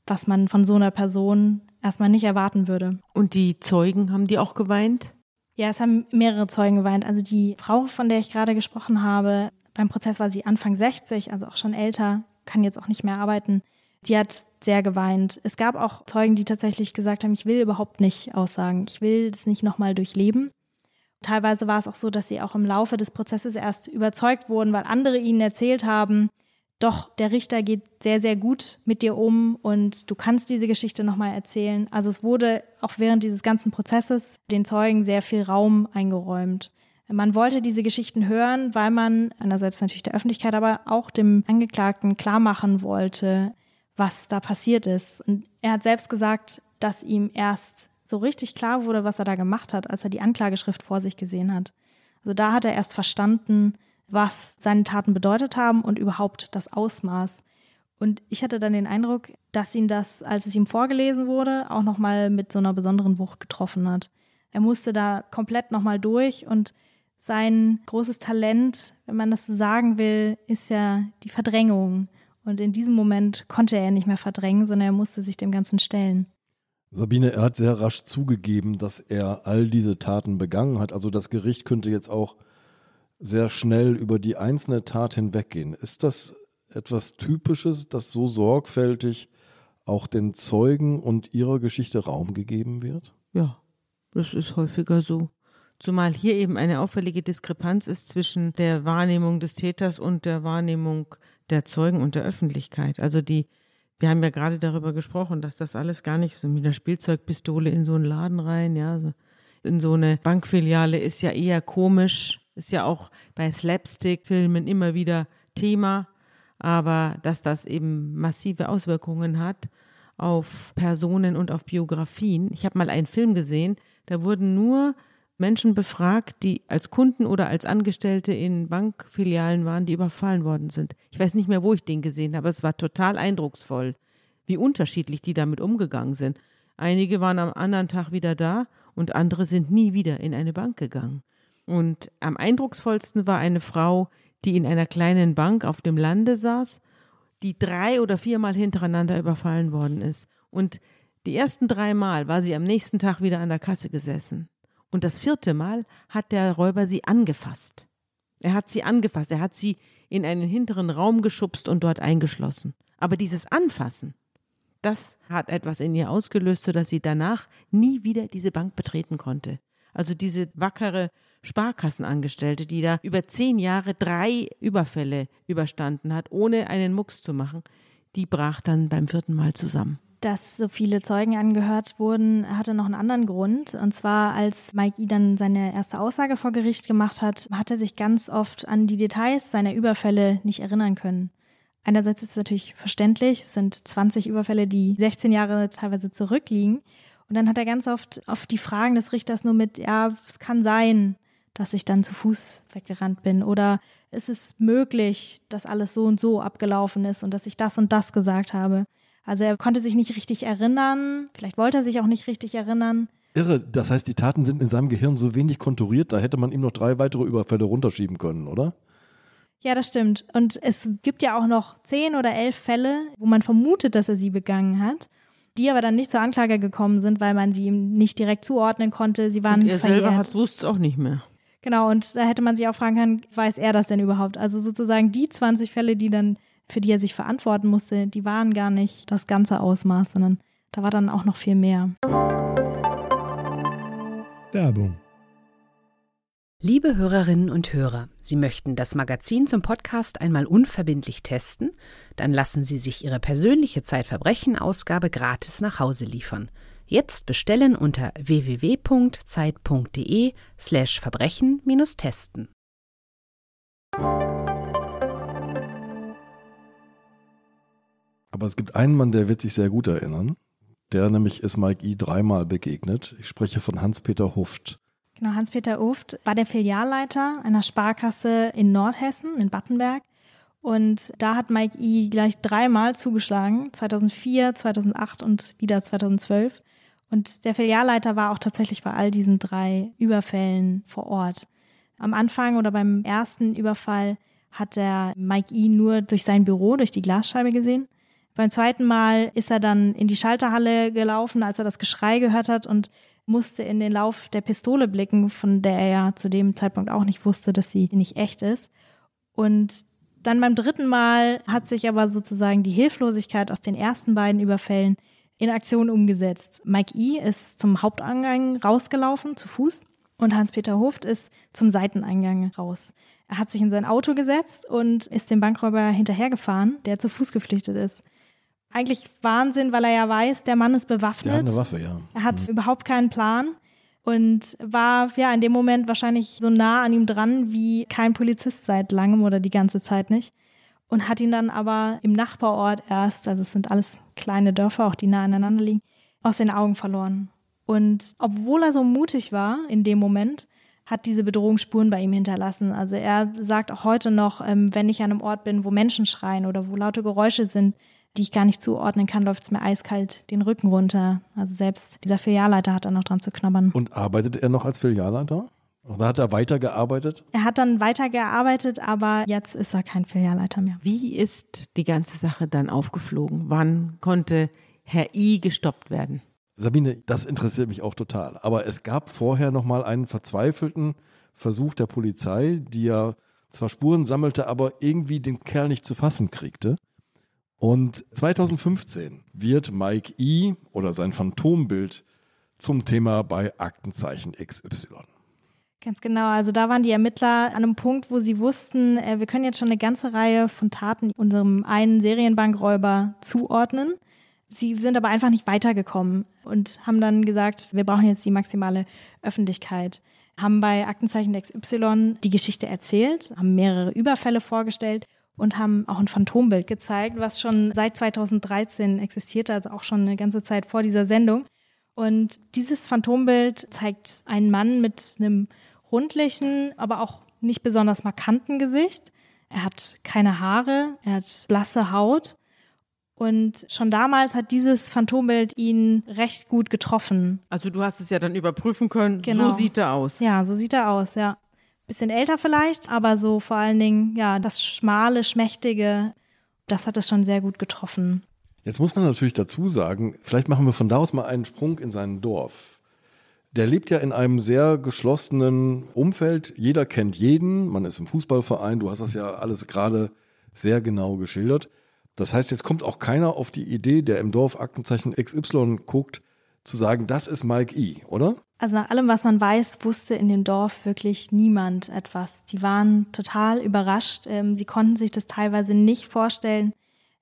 was man von so einer Person erstmal nicht erwarten würde. Und die Zeugen, haben die auch geweint? Ja, es haben mehrere Zeugen geweint. Also die Frau, von der ich gerade gesprochen habe, beim Prozess war sie Anfang 60, also auch schon älter, kann jetzt auch nicht mehr arbeiten. Die hat sehr geweint. Es gab auch Zeugen, die tatsächlich gesagt haben, ich will überhaupt nicht aussagen, ich will das nicht nochmal durchleben. Teilweise war es auch so, dass sie auch im Laufe des Prozesses erst überzeugt wurden, weil andere ihnen erzählt haben, doch, der Richter geht sehr, sehr gut mit dir um und du kannst diese Geschichte nochmal erzählen. Also es wurde auch während dieses ganzen Prozesses den Zeugen sehr viel Raum eingeräumt. Man wollte diese Geschichten hören, weil man einerseits natürlich der Öffentlichkeit, aber auch dem Angeklagten klar machen wollte, was da passiert ist. Und er hat selbst gesagt, dass ihm erst so richtig klar wurde, was er da gemacht hat, als er die Anklageschrift vor sich gesehen hat. Also da hat er erst verstanden, was seine Taten bedeutet haben und überhaupt das Ausmaß. Und ich hatte dann den Eindruck, dass ihn das, als es ihm vorgelesen wurde, auch nochmal mit so einer besonderen Wucht getroffen hat. Er musste da komplett nochmal durch und sein großes Talent, wenn man das so sagen will, ist ja die Verdrängung. Und in diesem Moment konnte er nicht mehr verdrängen, sondern er musste sich dem Ganzen stellen. Sabine, er hat sehr rasch zugegeben, dass er all diese Taten begangen hat. Also das Gericht könnte jetzt auch sehr schnell über die einzelne Tat hinweggehen. Ist das etwas Typisches, dass so sorgfältig auch den Zeugen und ihrer Geschichte Raum gegeben wird? Ja, das ist häufiger so. Zumal hier eben eine auffällige Diskrepanz ist zwischen der Wahrnehmung des Täters und der Wahrnehmung der Zeugen und der Öffentlichkeit. Also die, wir haben ja gerade darüber gesprochen, dass das alles gar nicht so mit einer Spielzeugpistole in so einen Laden rein, ja, so in so eine Bankfiliale ist ja eher komisch, ist ja auch bei Slapstick-Filmen immer wieder Thema, aber dass das eben massive Auswirkungen hat auf Personen und auf Biografien. Ich habe mal einen Film gesehen, da wurden nur Menschen befragt, die als Kunden oder als Angestellte in Bankfilialen waren, die überfallen worden sind. Ich weiß nicht mehr, wo ich den gesehen habe, aber es war total eindrucksvoll, wie unterschiedlich die damit umgegangen sind. Einige waren am anderen Tag wieder da und andere sind nie wieder in eine Bank gegangen. Und am eindrucksvollsten war eine Frau, die in einer kleinen Bank auf dem Lande saß, die drei oder viermal hintereinander überfallen worden ist. Und die ersten drei Mal war sie am nächsten Tag wieder an der Kasse gesessen. Und das vierte Mal hat der Räuber sie angefasst. Er hat sie angefasst, er hat sie in einen hinteren Raum geschubst und dort eingeschlossen. Aber dieses Anfassen, das hat etwas in ihr ausgelöst, sodass sie danach nie wieder diese Bank betreten konnte. Also diese wackere Sparkassenangestellte, die da über zehn Jahre drei Überfälle überstanden hat, ohne einen Mucks zu machen, die brach dann beim vierten Mal zusammen. Dass so viele Zeugen angehört wurden, hatte noch einen anderen Grund. Und zwar, als Mike E. dann seine erste Aussage vor Gericht gemacht hat, hat er sich ganz oft an die Details seiner Überfälle nicht erinnern können. Einerseits ist es natürlich verständlich, es sind 20 Überfälle, die 16 Jahre teilweise zurückliegen. Und dann hat er ganz oft auf die Fragen des Richters nur mit, ja, es kann sein, dass ich dann zu Fuß weggerannt bin oder ist es möglich, dass alles so und so abgelaufen ist und dass ich das und das gesagt habe. Also er konnte sich nicht richtig erinnern, vielleicht wollte er sich auch nicht richtig erinnern. Irre, das heißt, die Taten sind in seinem Gehirn so wenig konturiert, da hätte man ihm noch drei weitere Überfälle runterschieben können, oder? Ja, das stimmt. Und es gibt ja auch noch zehn oder elf Fälle, wo man vermutet, dass er sie begangen hat die aber dann nicht zur Anklage gekommen sind, weil man sie ihm nicht direkt zuordnen konnte. Sie waren und er verjährt. selber wusste es auch nicht mehr. Genau, und da hätte man sich auch fragen können, weiß er das denn überhaupt? Also sozusagen die 20 Fälle, die dann, für die er sich verantworten musste, die waren gar nicht das ganze Ausmaß, sondern da war dann auch noch viel mehr. Werbung Liebe Hörerinnen und Hörer, Sie möchten das Magazin zum Podcast einmal unverbindlich testen? Dann lassen Sie sich Ihre persönliche Zeitverbrechen-Ausgabe gratis nach Hause liefern. Jetzt bestellen unter www.zeit.de Aber es gibt einen Mann, der wird sich sehr gut erinnern. Der nämlich ist Mike E. dreimal begegnet. Ich spreche von Hans-Peter Huft. Genau, Hans-Peter Uft war der Filialleiter einer Sparkasse in Nordhessen, in Battenberg. Und da hat Mike E. gleich dreimal zugeschlagen, 2004, 2008 und wieder 2012. Und der Filialleiter war auch tatsächlich bei all diesen drei Überfällen vor Ort. Am Anfang oder beim ersten Überfall hat der Mike E. nur durch sein Büro, durch die Glasscheibe gesehen. Beim zweiten Mal ist er dann in die Schalterhalle gelaufen, als er das Geschrei gehört hat und musste in den Lauf der Pistole blicken, von der er ja zu dem Zeitpunkt auch nicht wusste, dass sie nicht echt ist. Und dann beim dritten Mal hat sich aber sozusagen die Hilflosigkeit aus den ersten beiden Überfällen in Aktion umgesetzt. Mike E. ist zum Haupteingang rausgelaufen, zu Fuß, und Hans-Peter Hoft ist zum Seiteneingang raus. Er hat sich in sein Auto gesetzt und ist dem Bankräuber hinterhergefahren, der zu Fuß geflüchtet ist. Eigentlich Wahnsinn, weil er ja weiß, der Mann ist bewaffnet. Der hat eine Waffe, ja. Er hat mhm. überhaupt keinen Plan und war ja in dem Moment wahrscheinlich so nah an ihm dran wie kein Polizist seit langem oder die ganze Zeit nicht. Und hat ihn dann aber im Nachbarort erst, also es sind alles kleine Dörfer, auch die nah aneinander liegen, aus den Augen verloren. Und obwohl er so mutig war in dem Moment, hat diese Bedrohung Spuren bei ihm hinterlassen. Also er sagt auch heute noch, ähm, wenn ich an einem Ort bin, wo Menschen schreien oder wo laute Geräusche sind, die ich gar nicht zuordnen kann, läuft es mir eiskalt den Rücken runter. Also selbst dieser Filialleiter hat da noch dran zu knabbern. Und arbeitet er noch als Filialleiter? Oder hat er weitergearbeitet? Er hat dann weitergearbeitet, aber jetzt ist er kein Filialleiter mehr. Wie ist die ganze Sache dann aufgeflogen? Wann konnte Herr I gestoppt werden? Sabine, das interessiert mich auch total. Aber es gab vorher noch mal einen verzweifelten Versuch der Polizei, die ja zwar Spuren sammelte, aber irgendwie den Kerl nicht zu fassen kriegte. Und 2015 wird Mike E. oder sein Phantombild zum Thema bei Aktenzeichen XY. Ganz genau. Also da waren die Ermittler an einem Punkt, wo sie wussten, äh, wir können jetzt schon eine ganze Reihe von Taten unserem einen Serienbankräuber zuordnen. Sie sind aber einfach nicht weitergekommen und haben dann gesagt, wir brauchen jetzt die maximale Öffentlichkeit. Haben bei Aktenzeichen XY die Geschichte erzählt, haben mehrere Überfälle vorgestellt und haben auch ein Phantombild gezeigt, was schon seit 2013 existierte, also auch schon eine ganze Zeit vor dieser Sendung. Und dieses Phantombild zeigt einen Mann mit einem rundlichen, aber auch nicht besonders markanten Gesicht. Er hat keine Haare, er hat blasse Haut. Und schon damals hat dieses Phantombild ihn recht gut getroffen. Also du hast es ja dann überprüfen können. Genau. So sieht er aus. Ja, so sieht er aus, ja bisschen älter vielleicht, aber so vor allen Dingen, ja, das schmale, schmächtige, das hat es schon sehr gut getroffen. Jetzt muss man natürlich dazu sagen, vielleicht machen wir von da aus mal einen Sprung in sein Dorf. Der lebt ja in einem sehr geschlossenen Umfeld. Jeder kennt jeden. Man ist im Fußballverein. Du hast das ja alles gerade sehr genau geschildert. Das heißt, jetzt kommt auch keiner auf die Idee, der im Dorf Aktenzeichen XY guckt, zu sagen, das ist Mike E., oder? Also nach allem, was man weiß, wusste in dem Dorf wirklich niemand etwas. Die waren total überrascht. Ähm, sie konnten sich das teilweise nicht vorstellen.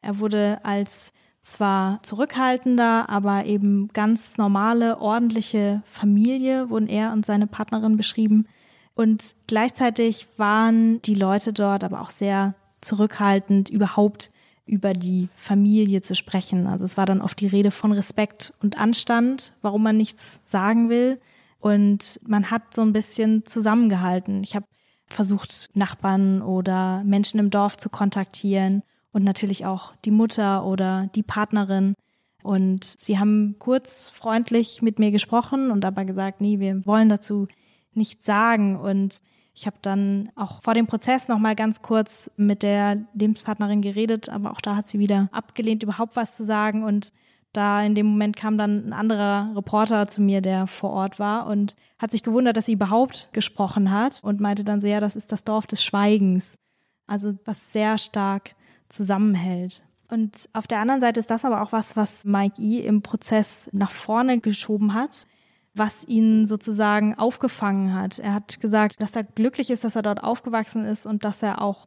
Er wurde als zwar zurückhaltender, aber eben ganz normale, ordentliche Familie, wurden er und seine Partnerin beschrieben. Und gleichzeitig waren die Leute dort aber auch sehr zurückhaltend, überhaupt über die Familie zu sprechen. Also es war dann oft die Rede von Respekt und Anstand, warum man nichts sagen will. Und man hat so ein bisschen zusammengehalten. Ich habe versucht, Nachbarn oder Menschen im Dorf zu kontaktieren und natürlich auch die Mutter oder die Partnerin. Und sie haben kurz freundlich mit mir gesprochen und aber gesagt, nee, wir wollen dazu nichts sagen. Und ich habe dann auch vor dem Prozess noch mal ganz kurz mit der Lebenspartnerin geredet, aber auch da hat sie wieder abgelehnt, überhaupt was zu sagen. Und da in dem Moment kam dann ein anderer Reporter zu mir, der vor Ort war und hat sich gewundert, dass sie überhaupt gesprochen hat und meinte dann so, ja, das ist das Dorf des Schweigens. Also was sehr stark zusammenhält. Und auf der anderen Seite ist das aber auch was, was Mike E. im Prozess nach vorne geschoben hat was ihn sozusagen aufgefangen hat. Er hat gesagt, dass er glücklich ist, dass er dort aufgewachsen ist und dass er auch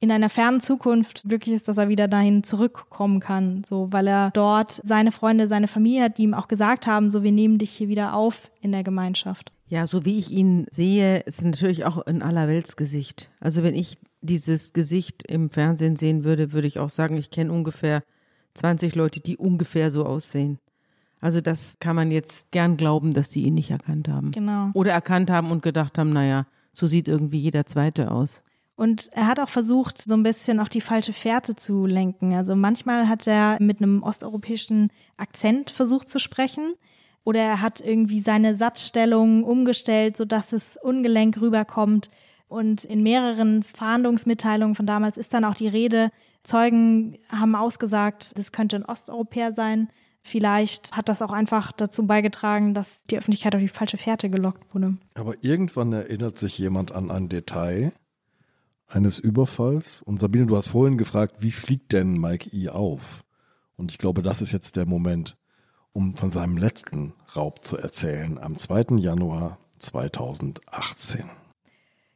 in einer fernen Zukunft glücklich ist, dass er wieder dahin zurückkommen kann, so weil er dort seine Freunde, seine Familie hat, die ihm auch gesagt haben, so wir nehmen dich hier wieder auf in der Gemeinschaft. Ja, so wie ich ihn sehe, ist natürlich auch ein Allerweltsgesicht. Also wenn ich dieses Gesicht im Fernsehen sehen würde, würde ich auch sagen, ich kenne ungefähr 20 Leute, die ungefähr so aussehen. Also das kann man jetzt gern glauben, dass die ihn nicht erkannt haben. Genau. Oder erkannt haben und gedacht haben, naja, so sieht irgendwie jeder Zweite aus. Und er hat auch versucht, so ein bisschen auf die falsche Fährte zu lenken. Also manchmal hat er mit einem osteuropäischen Akzent versucht zu sprechen. Oder er hat irgendwie seine Satzstellung umgestellt, sodass es ungelenk rüberkommt. Und in mehreren Fahndungsmitteilungen von damals ist dann auch die Rede, Zeugen haben ausgesagt, das könnte ein Osteuropäer sein. Vielleicht hat das auch einfach dazu beigetragen, dass die Öffentlichkeit auf die falsche Fährte gelockt wurde. Aber irgendwann erinnert sich jemand an ein Detail eines Überfalls. Und Sabine, du hast vorhin gefragt, wie fliegt denn Mike E. auf? Und ich glaube, das ist jetzt der Moment, um von seinem letzten Raub zu erzählen, am 2. Januar 2018.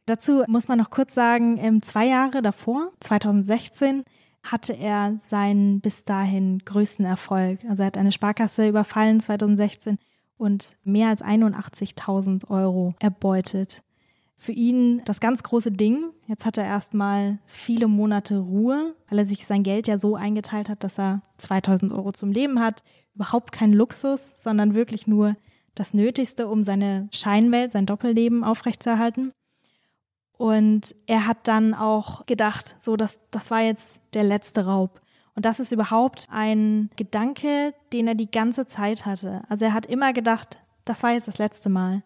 Dazu muss man noch kurz sagen, zwei Jahre davor, 2016, hatte er seinen bis dahin größten Erfolg. Also er hat eine Sparkasse überfallen 2016 und mehr als 81.000 Euro erbeutet. Für ihn das ganz große Ding. Jetzt hat er erstmal viele Monate Ruhe, weil er sich sein Geld ja so eingeteilt hat, dass er 2000 Euro zum Leben hat. Überhaupt kein Luxus, sondern wirklich nur das Nötigste, um seine Scheinwelt, sein Doppelleben aufrechtzuerhalten. Und er hat dann auch gedacht, so, das, das war jetzt der letzte Raub. Und das ist überhaupt ein Gedanke, den er die ganze Zeit hatte. Also er hat immer gedacht, das war jetzt das letzte Mal.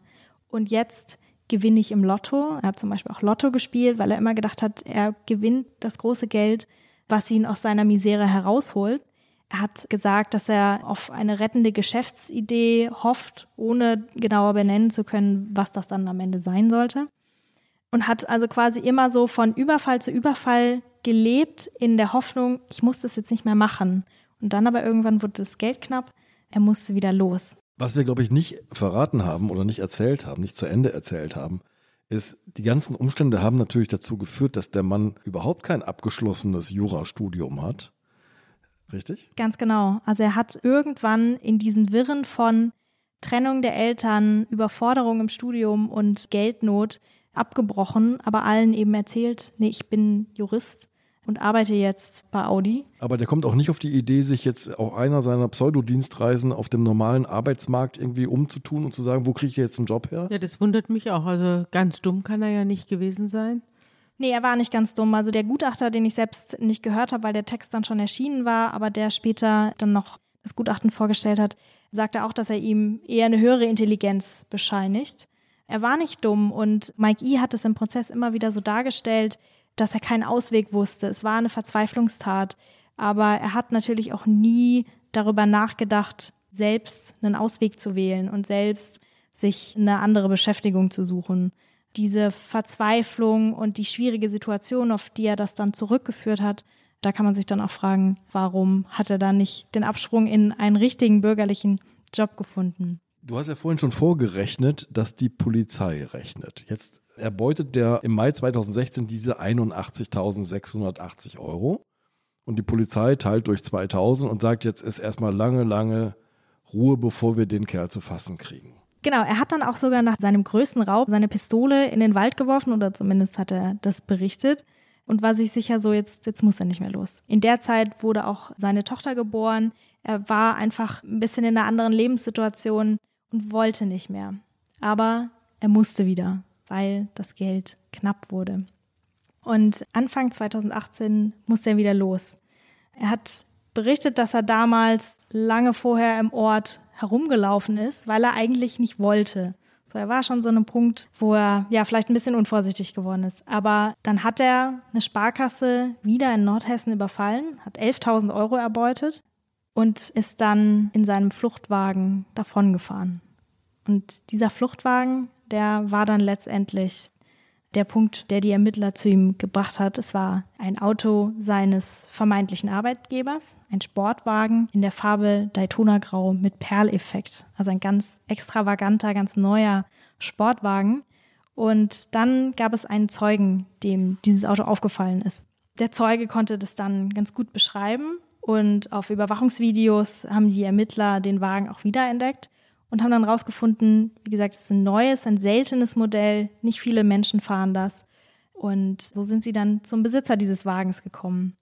Und jetzt gewinne ich im Lotto. Er hat zum Beispiel auch Lotto gespielt, weil er immer gedacht hat, er gewinnt das große Geld, was ihn aus seiner Misere herausholt. Er hat gesagt, dass er auf eine rettende Geschäftsidee hofft, ohne genauer benennen zu können, was das dann am Ende sein sollte und hat also quasi immer so von Überfall zu Überfall gelebt in der Hoffnung, ich muss das jetzt nicht mehr machen. Und dann aber irgendwann wurde das Geld knapp, er musste wieder los. Was wir, glaube ich, nicht verraten haben oder nicht erzählt haben, nicht zu Ende erzählt haben, ist, die ganzen Umstände haben natürlich dazu geführt, dass der Mann überhaupt kein abgeschlossenes Jurastudium hat. Richtig? Ganz genau. Also er hat irgendwann in diesen Wirren von Trennung der Eltern, Überforderung im Studium und Geldnot abgebrochen, aber allen eben erzählt, nee, ich bin Jurist und arbeite jetzt bei Audi. Aber der kommt auch nicht auf die Idee, sich jetzt auch einer seiner Pseudodienstreisen auf dem normalen Arbeitsmarkt irgendwie umzutun und zu sagen, wo kriege ich jetzt einen Job her? Ja, das wundert mich auch. Also ganz dumm kann er ja nicht gewesen sein. Nee, er war nicht ganz dumm. Also der Gutachter, den ich selbst nicht gehört habe, weil der Text dann schon erschienen war, aber der später dann noch das Gutachten vorgestellt hat, sagte auch, dass er ihm eher eine höhere Intelligenz bescheinigt. Er war nicht dumm und Mike E. hat es im Prozess immer wieder so dargestellt, dass er keinen Ausweg wusste. Es war eine Verzweiflungstat. Aber er hat natürlich auch nie darüber nachgedacht, selbst einen Ausweg zu wählen und selbst sich eine andere Beschäftigung zu suchen. Diese Verzweiflung und die schwierige Situation, auf die er das dann zurückgeführt hat, da kann man sich dann auch fragen, warum hat er da nicht den Absprung in einen richtigen bürgerlichen Job gefunden? Du hast ja vorhin schon vorgerechnet, dass die Polizei rechnet. Jetzt erbeutet der im Mai 2016 diese 81.680 Euro und die Polizei teilt durch 2000 und sagt, jetzt ist erstmal lange, lange Ruhe, bevor wir den Kerl zu fassen kriegen. Genau, er hat dann auch sogar nach seinem größten Raub seine Pistole in den Wald geworfen oder zumindest hat er das berichtet und war sich sicher so, jetzt, jetzt muss er nicht mehr los. In der Zeit wurde auch seine Tochter geboren. Er war einfach ein bisschen in einer anderen Lebenssituation und wollte nicht mehr. Aber er musste wieder, weil das Geld knapp wurde. Und Anfang 2018 musste er wieder los. Er hat berichtet, dass er damals lange vorher im Ort herumgelaufen ist, weil er eigentlich nicht wollte. So, er war schon so einem Punkt, wo er ja vielleicht ein bisschen unvorsichtig geworden ist. Aber dann hat er eine Sparkasse wieder in Nordhessen überfallen, hat 11.000 Euro erbeutet und ist dann in seinem Fluchtwagen davongefahren. Und dieser Fluchtwagen, der war dann letztendlich der Punkt, der die Ermittler zu ihm gebracht hat. Es war ein Auto seines vermeintlichen Arbeitgebers, ein Sportwagen in der Farbe Daytona Grau mit Perleffekt. Also ein ganz extravaganter, ganz neuer Sportwagen. Und dann gab es einen Zeugen, dem dieses Auto aufgefallen ist. Der Zeuge konnte das dann ganz gut beschreiben und auf Überwachungsvideos haben die Ermittler den Wagen auch wiederentdeckt und haben dann rausgefunden, wie gesagt, es ist ein neues, ein seltenes Modell. Nicht viele Menschen fahren das. Und so sind sie dann zum Besitzer dieses Wagens gekommen.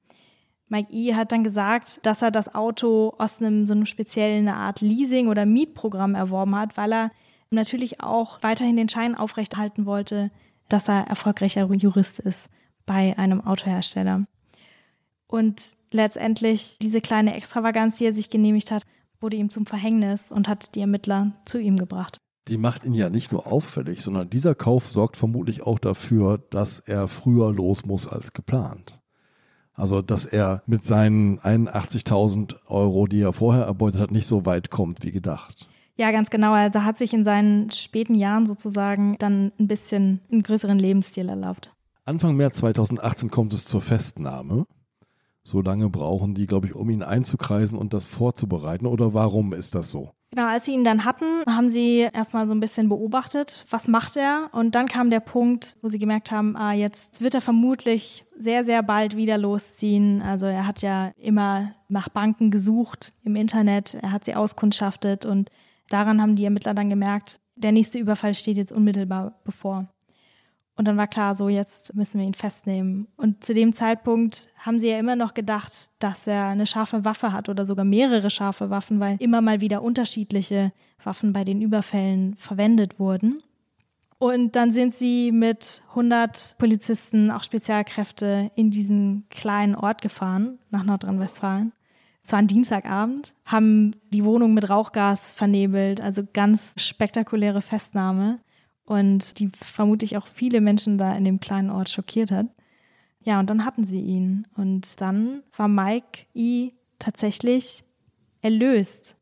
Mike E. hat dann gesagt, dass er das Auto aus einem so einem speziellen Art Leasing- oder Mietprogramm erworben hat, weil er natürlich auch weiterhin den Schein aufrechterhalten wollte, dass er erfolgreicher Jurist ist bei einem Autohersteller. Und letztendlich diese kleine Extravaganz, die er sich genehmigt hat, wurde ihm zum Verhängnis und hat die Ermittler zu ihm gebracht. Die macht ihn ja nicht nur auffällig, sondern dieser Kauf sorgt vermutlich auch dafür, dass er früher los muss als geplant. Also, dass er mit seinen 81.000 Euro, die er vorher erbeutet hat, nicht so weit kommt wie gedacht. Ja, ganz genau. Also hat sich in seinen späten Jahren sozusagen dann ein bisschen einen größeren Lebensstil erlaubt. Anfang März 2018 kommt es zur Festnahme. So lange brauchen die, glaube ich, um ihn einzukreisen und das vorzubereiten. Oder warum ist das so? Genau, als sie ihn dann hatten, haben sie erstmal so ein bisschen beobachtet, was macht er? Und dann kam der Punkt, wo sie gemerkt haben, ah, jetzt wird er vermutlich sehr, sehr bald wieder losziehen. Also er hat ja immer nach Banken gesucht im Internet, er hat sie auskundschaftet und daran haben die Ermittler dann gemerkt, der nächste Überfall steht jetzt unmittelbar bevor. Und dann war klar, so jetzt müssen wir ihn festnehmen. Und zu dem Zeitpunkt haben sie ja immer noch gedacht, dass er eine scharfe Waffe hat oder sogar mehrere scharfe Waffen, weil immer mal wieder unterschiedliche Waffen bei den Überfällen verwendet wurden. Und dann sind sie mit 100 Polizisten, auch Spezialkräfte, in diesen kleinen Ort gefahren, nach Nordrhein-Westfalen. Es war ein Dienstagabend, haben die Wohnung mit Rauchgas vernebelt, also ganz spektakuläre Festnahme und die vermutlich auch viele Menschen da in dem kleinen Ort schockiert hat. Ja, und dann hatten sie ihn. Und dann war Mike I tatsächlich erlöst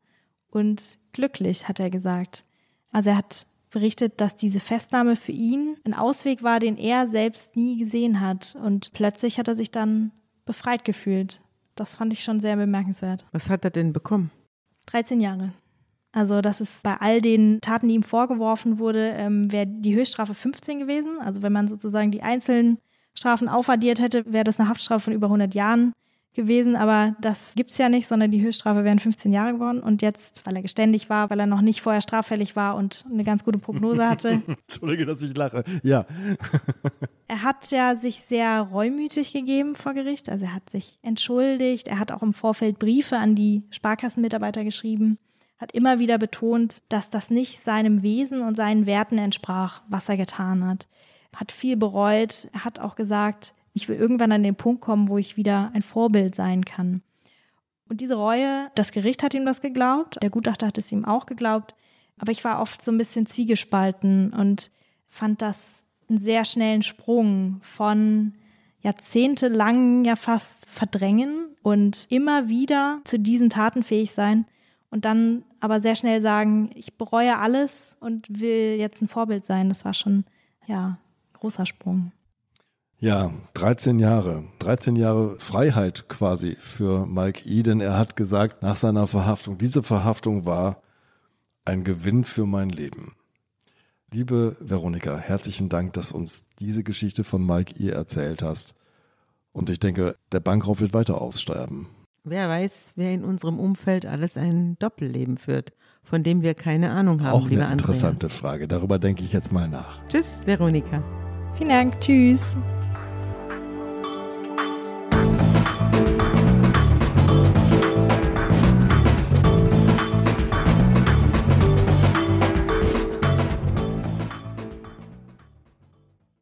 und glücklich, hat er gesagt. Also er hat berichtet, dass diese Festnahme für ihn ein Ausweg war, den er selbst nie gesehen hat. Und plötzlich hat er sich dann befreit gefühlt. Das fand ich schon sehr bemerkenswert. Was hat er denn bekommen? 13 Jahre. Also das ist bei all den Taten, die ihm vorgeworfen wurde, ähm, wäre die Höchststrafe 15 gewesen. Also wenn man sozusagen die einzelnen Strafen aufaddiert hätte, wäre das eine Haftstrafe von über 100 Jahren gewesen. Aber das gibt es ja nicht, sondern die Höchststrafe wären 15 Jahre geworden. Und jetzt, weil er geständig war, weil er noch nicht vorher straffällig war und eine ganz gute Prognose hatte. Entschuldige, dass ich lache. Ja. er hat ja sich sehr reumütig gegeben vor Gericht. Also er hat sich entschuldigt. Er hat auch im Vorfeld Briefe an die Sparkassenmitarbeiter geschrieben hat immer wieder betont, dass das nicht seinem Wesen und seinen Werten entsprach, was er getan hat. Hat viel bereut. Er hat auch gesagt, ich will irgendwann an den Punkt kommen, wo ich wieder ein Vorbild sein kann. Und diese Reue, das Gericht hat ihm das geglaubt, der Gutachter hat es ihm auch geglaubt, aber ich war oft so ein bisschen zwiegespalten und fand das einen sehr schnellen Sprung von jahrzehntelang ja fast verdrängen und immer wieder zu diesen Taten fähig sein und dann aber sehr schnell sagen, ich bereue alles und will jetzt ein Vorbild sein. Das war schon, ja, großer Sprung. Ja, 13 Jahre. 13 Jahre Freiheit quasi für Mike E., denn er hat gesagt, nach seiner Verhaftung, diese Verhaftung war ein Gewinn für mein Leben. Liebe Veronika, herzlichen Dank, dass uns diese Geschichte von Mike E. erzählt hast. Und ich denke, der Bankraub wird weiter aussterben. Wer weiß, wer in unserem Umfeld alles ein Doppelleben führt, von dem wir keine Ahnung haben. Auch eine interessante Frage. Darüber denke ich jetzt mal nach. Tschüss, Veronika. Vielen Dank. Tschüss.